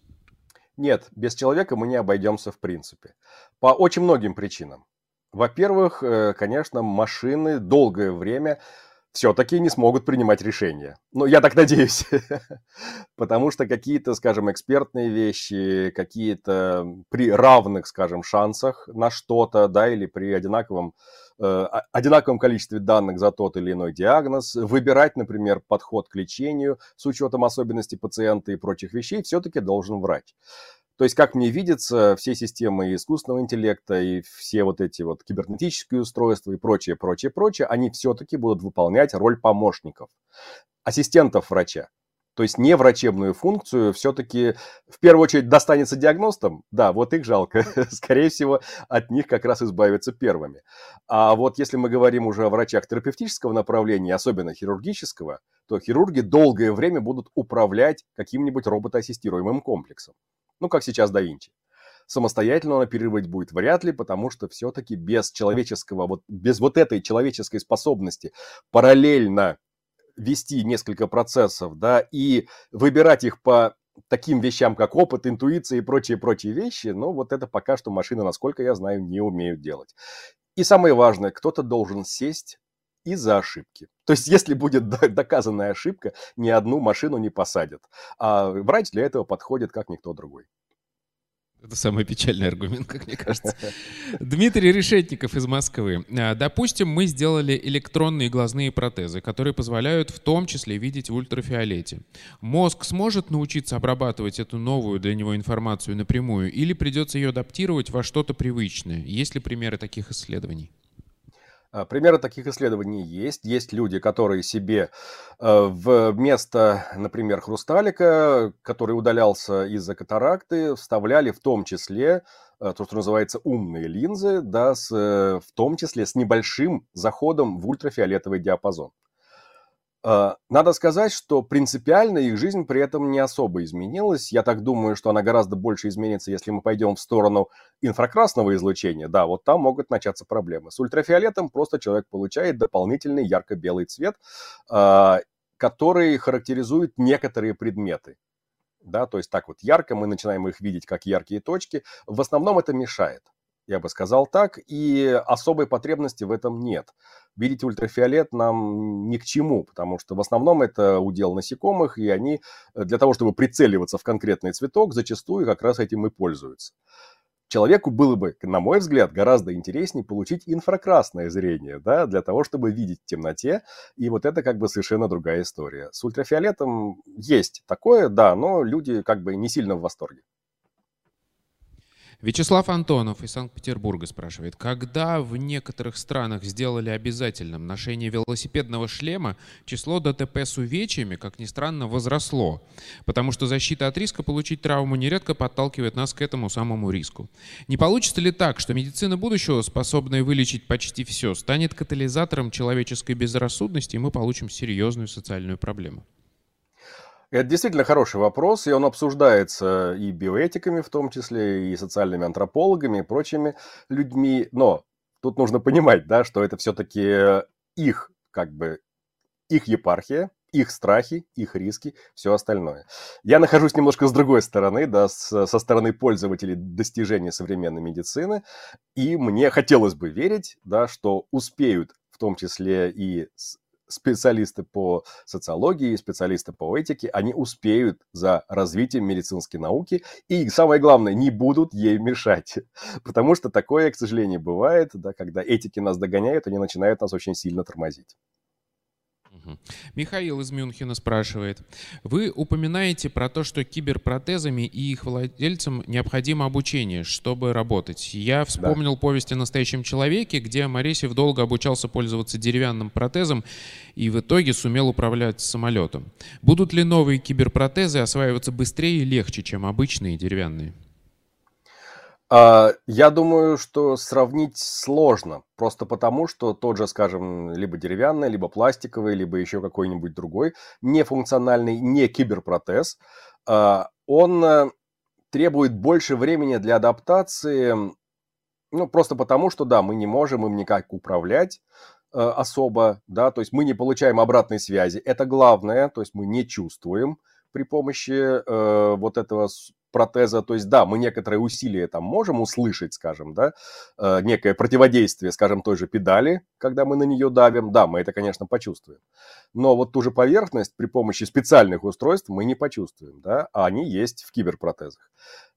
C: Нет, без человека мы не обойдемся в принципе. По очень многим причинам. Во-первых, э, конечно, машины долгое время все-таки не смогут принимать решения. Ну, я так надеюсь. Потому что какие-то, скажем, экспертные вещи, какие-то при равных, скажем, шансах на что-то, да, или при одинаковом, э, одинаковом количестве данных за тот или иной диагноз, выбирать, например, подход к лечению с учетом особенностей пациента и прочих вещей, все-таки должен врач. То есть, как мне видится, все системы искусственного интеллекта и все вот эти вот кибернетические устройства и прочее, прочее, прочее, они все-таки будут выполнять роль помощников, ассистентов врача. То есть не врачебную функцию все-таки в первую очередь достанется диагностам. Да, вот их жалко. Скорее всего, от них как раз избавиться первыми. А вот если мы говорим уже о врачах терапевтического направления, особенно хирургического, то хирурги долгое время будут управлять каким-нибудь роботоассистируемым комплексом ну, как сейчас да Винчи. Самостоятельно он оперировать будет вряд ли, потому что все-таки без человеческого, вот без вот этой человеческой способности параллельно вести несколько процессов, да, и выбирать их по таким вещам, как опыт, интуиция и прочие-прочие вещи, ну, вот это пока что машины, насколько я знаю, не умеют делать. И самое важное, кто-то должен сесть из-за ошибки. То есть, если будет доказанная ошибка, ни одну машину не посадят. А врач для этого подходит как никто другой.
B: Это самый печальный аргумент, как мне кажется. Дмитрий Решетников из Москвы. А, допустим, мы сделали электронные глазные протезы, которые позволяют в том числе видеть в ультрафиолете. Мозг сможет научиться обрабатывать эту новую для него информацию напрямую или придется ее адаптировать во что-то привычное? Есть ли примеры таких исследований?
C: А, примеры таких исследований есть. Есть люди, которые себе э, вместо, например, хрусталика, который удалялся из-за катаракты, вставляли в том числе э, то, что называется умные линзы, да, с, э, в том числе с небольшим заходом в ультрафиолетовый диапазон. А, надо сказать, что принципиально их жизнь при этом не особо изменилась. Я так думаю, что она гораздо больше изменится, если мы пойдем в сторону инфракрасного излучения. Да, вот там могут начаться проблемы. С ультрафиолетом просто человек получает дополнительный ярко-белый цвет, а, который характеризует некоторые предметы. Да, то есть так вот ярко мы начинаем их видеть как яркие точки. В основном это мешает я бы сказал так, и особой потребности в этом нет. Видеть ультрафиолет нам ни к чему, потому что в основном это удел насекомых, и они э, для того, чтобы прицеливаться в конкретный цветок, зачастую как раз этим и пользуются. Человеку было бы, на мой взгляд, гораздо интереснее получить инфракрасное зрение, да, для того, чтобы видеть в темноте, и вот это как бы совершенно другая история. С ультрафиолетом есть такое, да, но люди как бы не сильно в восторге.
B: Вячеслав Антонов из Санкт-Петербурга спрашивает, когда в некоторых странах сделали обязательным ношение велосипедного шлема, число ДТП с увечьями, как ни странно, возросло, потому что защита от риска получить травму нередко подталкивает нас к этому самому риску. Не получится ли так, что медицина будущего, способная вылечить почти все, станет катализатором человеческой безрассудности, и мы получим серьезную социальную проблему?
C: Это действительно хороший вопрос, и он обсуждается и биоэтиками в том числе, и социальными антропологами, и прочими людьми. Но тут нужно понимать, да, что это все-таки их, как бы, их епархия, их страхи, их риски, все остальное. Я нахожусь немножко с другой стороны, да, со стороны пользователей достижения современной медицины, и мне хотелось бы верить, да, что успеют в том числе и специалисты по социологии, специалисты по этике, они успеют за развитием медицинской науки и, самое главное, не будут ей мешать. Потому что такое, к сожалению, бывает, да, когда этики нас догоняют, они начинают нас очень сильно тормозить.
B: Михаил из Мюнхена спрашивает. Вы упоминаете про то, что киберпротезами и их владельцам необходимо обучение, чтобы работать. Я вспомнил да. повесть о настоящем человеке, где Моресев долго обучался пользоваться деревянным протезом и в итоге сумел управлять самолетом. Будут ли новые киберпротезы осваиваться быстрее и легче, чем обычные деревянные?
C: А, я думаю, что сравнить сложно, просто потому, что тот же, скажем, либо деревянный, либо пластиковый, либо еще какой-нибудь другой, нефункциональный, не киберпротез, а, он э, требует больше времени для адаптации, ну, просто потому, что, да, мы не можем им никак управлять э, особо, да, то есть мы не получаем обратной связи, это главное, то есть мы не чувствуем при помощи э, вот этого протеза, то есть да, мы некоторые усилия там можем услышать, скажем, да, э, некое противодействие, скажем, той же педали, когда мы на нее давим, да, мы это, конечно, почувствуем. Но вот ту же поверхность при помощи специальных устройств мы не почувствуем, да, а они есть в киберпротезах.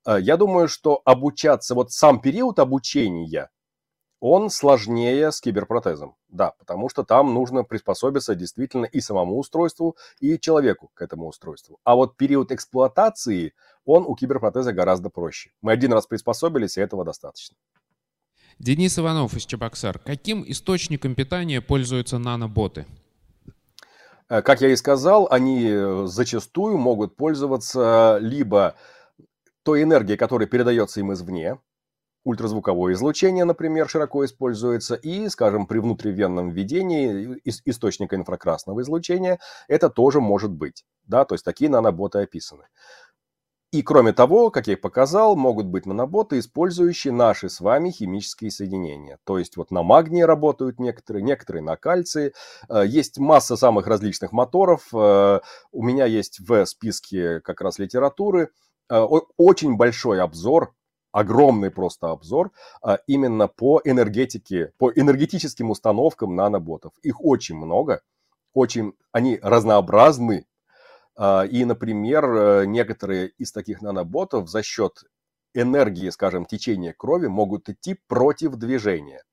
C: Э, я думаю, что обучаться, вот сам период обучения, он сложнее с киберпротезом. Да, потому что там нужно приспособиться действительно и самому устройству, и человеку к этому устройству. А вот период эксплуатации, он у киберпротеза гораздо проще. Мы один раз приспособились, и этого достаточно.
B: Денис Иванов из Чебоксар. Каким источником питания пользуются наноботы?
C: Э, как я и сказал, они э, зачастую могут пользоваться либо той энергией, которая передается им извне, Ультразвуковое излучение, например, широко используется, и, скажем, при внутривенном введении источника инфракрасного излучения это тоже может быть. Да, то есть такие наноботы описаны. И кроме того, как я и показал, могут быть наноботы, использующие наши с вами химические соединения. То есть вот на магнии работают некоторые, некоторые на кальции. Э, есть масса самых различных моторов. Э, у меня есть в списке как раз литературы э, очень большой обзор огромный просто обзор а, именно по энергетике, по энергетическим установкам наноботов. Их очень много, очень, они разнообразны. А, и, например, э, некоторые из таких наноботов за счет энергии, скажем, течения крови могут идти против движения.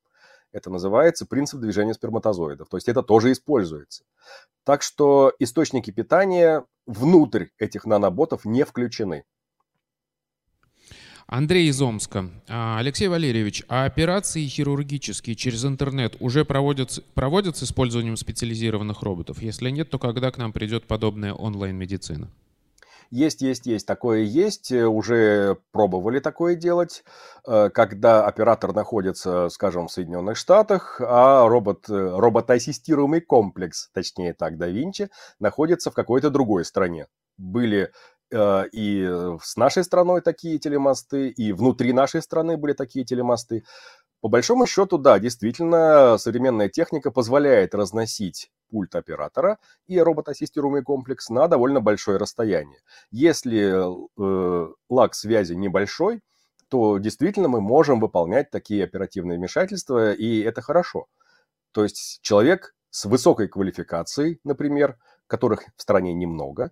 C: Это называется принцип движения сперматозоидов. То есть это тоже используется. Так что источники питания внутрь этих наноботов не включены.
B: Андрей из Омска. А, Алексей Валерьевич, а операции хирургические через интернет уже проводятся, проводятся с использованием специализированных роботов? Если нет, то когда к нам придет подобная онлайн-медицина?
C: Есть, есть, есть. Такое есть. Уже пробовали такое делать, э, когда оператор находится, скажем, в Соединенных Штатах, а робот, э, роботоассистируемый комплекс, точнее так, да Винчи, находится в какой-то другой стране. Были и с нашей страной такие телемосты, и внутри нашей страны были такие телемосты. По большому счету, да, действительно, современная техника позволяет разносить пульт оператора и роботассистируемый комплекс на довольно большое расстояние. Если э, лаг связи небольшой, то действительно мы можем выполнять такие оперативные вмешательства, и это хорошо. То есть человек с высокой квалификацией, например, которых в стране немного,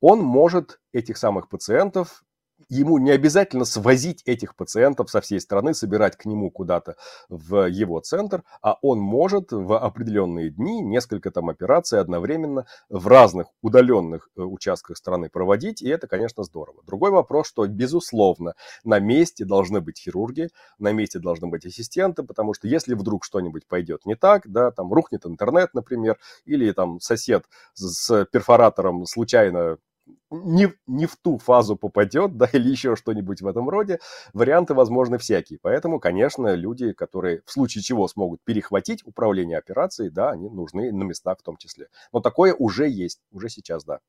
C: он может этих самых пациентов ему не обязательно свозить этих пациентов со всей страны, собирать к нему куда-то в его центр, а он может в определенные дни несколько там операций одновременно в разных удаленных э, участках страны проводить, и это, конечно, здорово. Другой вопрос, что, безусловно, на месте должны быть хирурги, на месте должны быть ассистенты, потому что если вдруг что-нибудь пойдет не так, да, там рухнет интернет, например, или там сосед с перфоратором случайно не, не в ту фазу попадет, да, или еще что-нибудь в этом роде, варианты возможны всякие. Поэтому, конечно, люди, которые в случае чего смогут перехватить управление операцией, да, они нужны на местах в том числе. Но такое уже есть, уже сейчас, да.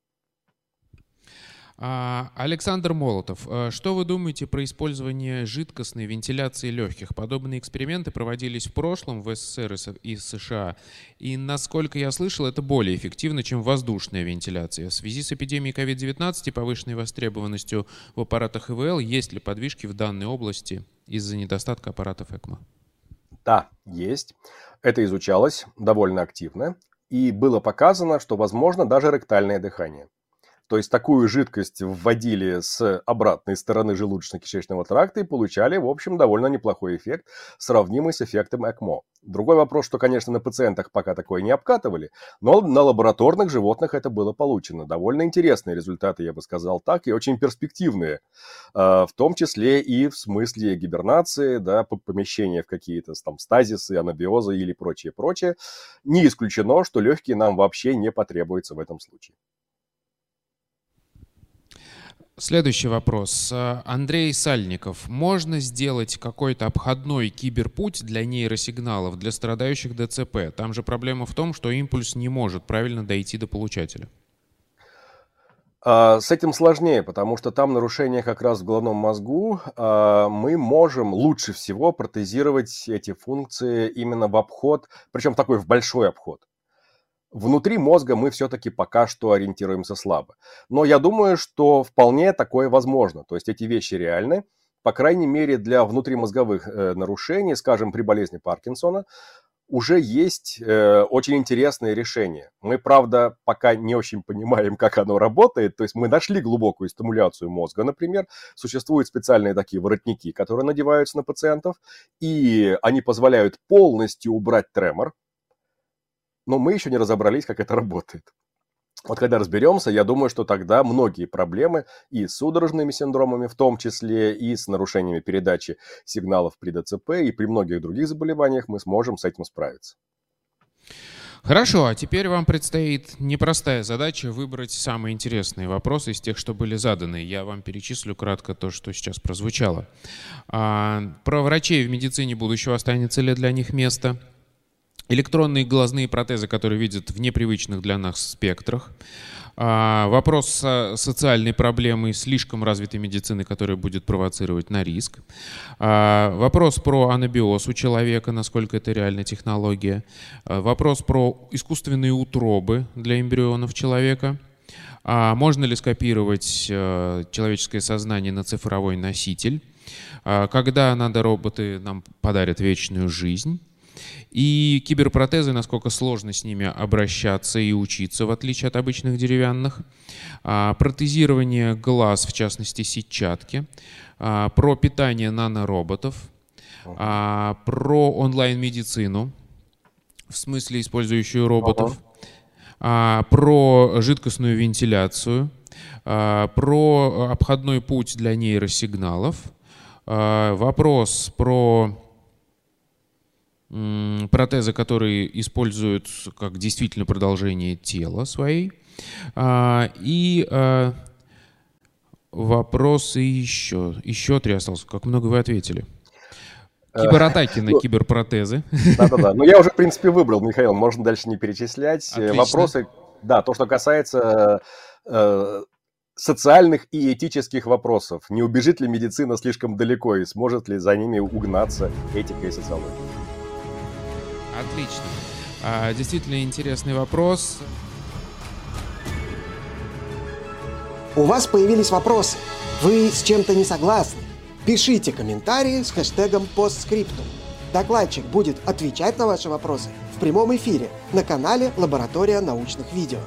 B: А, Александр Молотов, э, что вы думаете про использование жидкостной вентиляции легких? Подобные эксперименты проводились в прошлом в СССР и США. И, насколько я слышал, это более эффективно, чем воздушная вентиляция. В связи с эпидемией COVID-19 и повышенной востребованностью в аппаратах ИВЛ, есть ли подвижки в данной области из-за недостатка аппаратов ЭКМО?
C: Да, есть. Это изучалось довольно активно. и было показано, что возможно даже ректальное дыхание. То есть такую жидкость вводили с обратной стороны желудочно-кишечного тракта и получали, в общем, довольно неплохой эффект, сравнимый с эффектом ЭКМО. Другой вопрос, что, конечно, на пациентах пока такое не обкатывали, но на лабораторных животных это было получено. Довольно интересные результаты, я бы сказал так, и очень перспективные, а, в том числе и в смысле гибернации, да, помещения в какие-то там стазисы, анабиозы или прочее-прочее. Не исключено, что легкие нам вообще не потребуются в этом случае.
B: Следующий вопрос. Андрей Сальников. Можно сделать какой-то обходной киберпуть для нейросигналов для страдающих ДЦП? Там же проблема в том, что импульс не может правильно дойти до получателя.
C: А, с этим сложнее, потому что там нарушение как раз в головном мозгу. А, мы можем лучше всего протезировать эти функции именно в обход, причем такой в большой обход. Внутри мозга мы все-таки пока что ориентируемся слабо. Но я думаю, что вполне такое возможно. То есть эти вещи реальны. По крайней мере, для внутримозговых э, нарушений, скажем, при болезни Паркинсона, уже есть э, очень интересные решения. Мы, правда, пока не очень понимаем, как оно работает. То есть мы нашли глубокую стимуляцию мозга, например. Существуют специальные такие воротники, которые надеваются на пациентов, и они позволяют полностью убрать тремор но мы еще не разобрались, как это работает. Вот когда разберемся, я думаю, что тогда многие проблемы и с судорожными синдромами, в том числе и с нарушениями передачи сигналов при ДЦП и при многих других заболеваниях мы сможем с этим справиться.
B: Хорошо, а теперь вам предстоит непростая задача выбрать самые интересные вопросы из тех, что были заданы. Я вам перечислю кратко то, что сейчас прозвучало. А, про врачей в медицине будущего останется ли для них место? Электронные глазные протезы, которые видят в непривычных для нас спектрах, а, вопрос социальной проблемы слишком развитой медицины, которая будет провоцировать на риск. А, вопрос про анабиоз у человека, насколько это реальная технология. А, вопрос про искусственные утробы для эмбрионов человека. Можно ли скопировать человеческое сознание на цифровой носитель? Когда надо роботы нам подарят вечную жизнь? И киберпротезы, насколько сложно с ними обращаться и учиться, в отличие от обычных деревянных. А, протезирование глаз, в частности сетчатки. А, про питание нанороботов. А, про онлайн-медицину, в смысле использующую роботов. Про жидкостную вентиляцию. Про обходной путь для нейросигналов. Вопрос про протезы, которые используют как действительно продолжение тела своей. А, и а, вопросы еще. Еще три осталось. Как много вы ответили? Э, Кибератаки на ну, киберпротезы.
C: Да-да-да. Ну, я уже, в принципе, выбрал, Михаил. Можно дальше не перечислять. Э, Отлично. Вопросы, да, то, что касается э, социальных и этических вопросов. Не убежит ли медицина слишком далеко и сможет ли за ними угнаться этика и социология?
B: Отлично. А, действительно интересный вопрос.
E: У вас появились вопросы. Вы с чем-то не согласны? Пишите комментарии с хэштегом постскриптум. Докладчик будет отвечать на ваши вопросы в прямом эфире на канале «Лаборатория научных видео».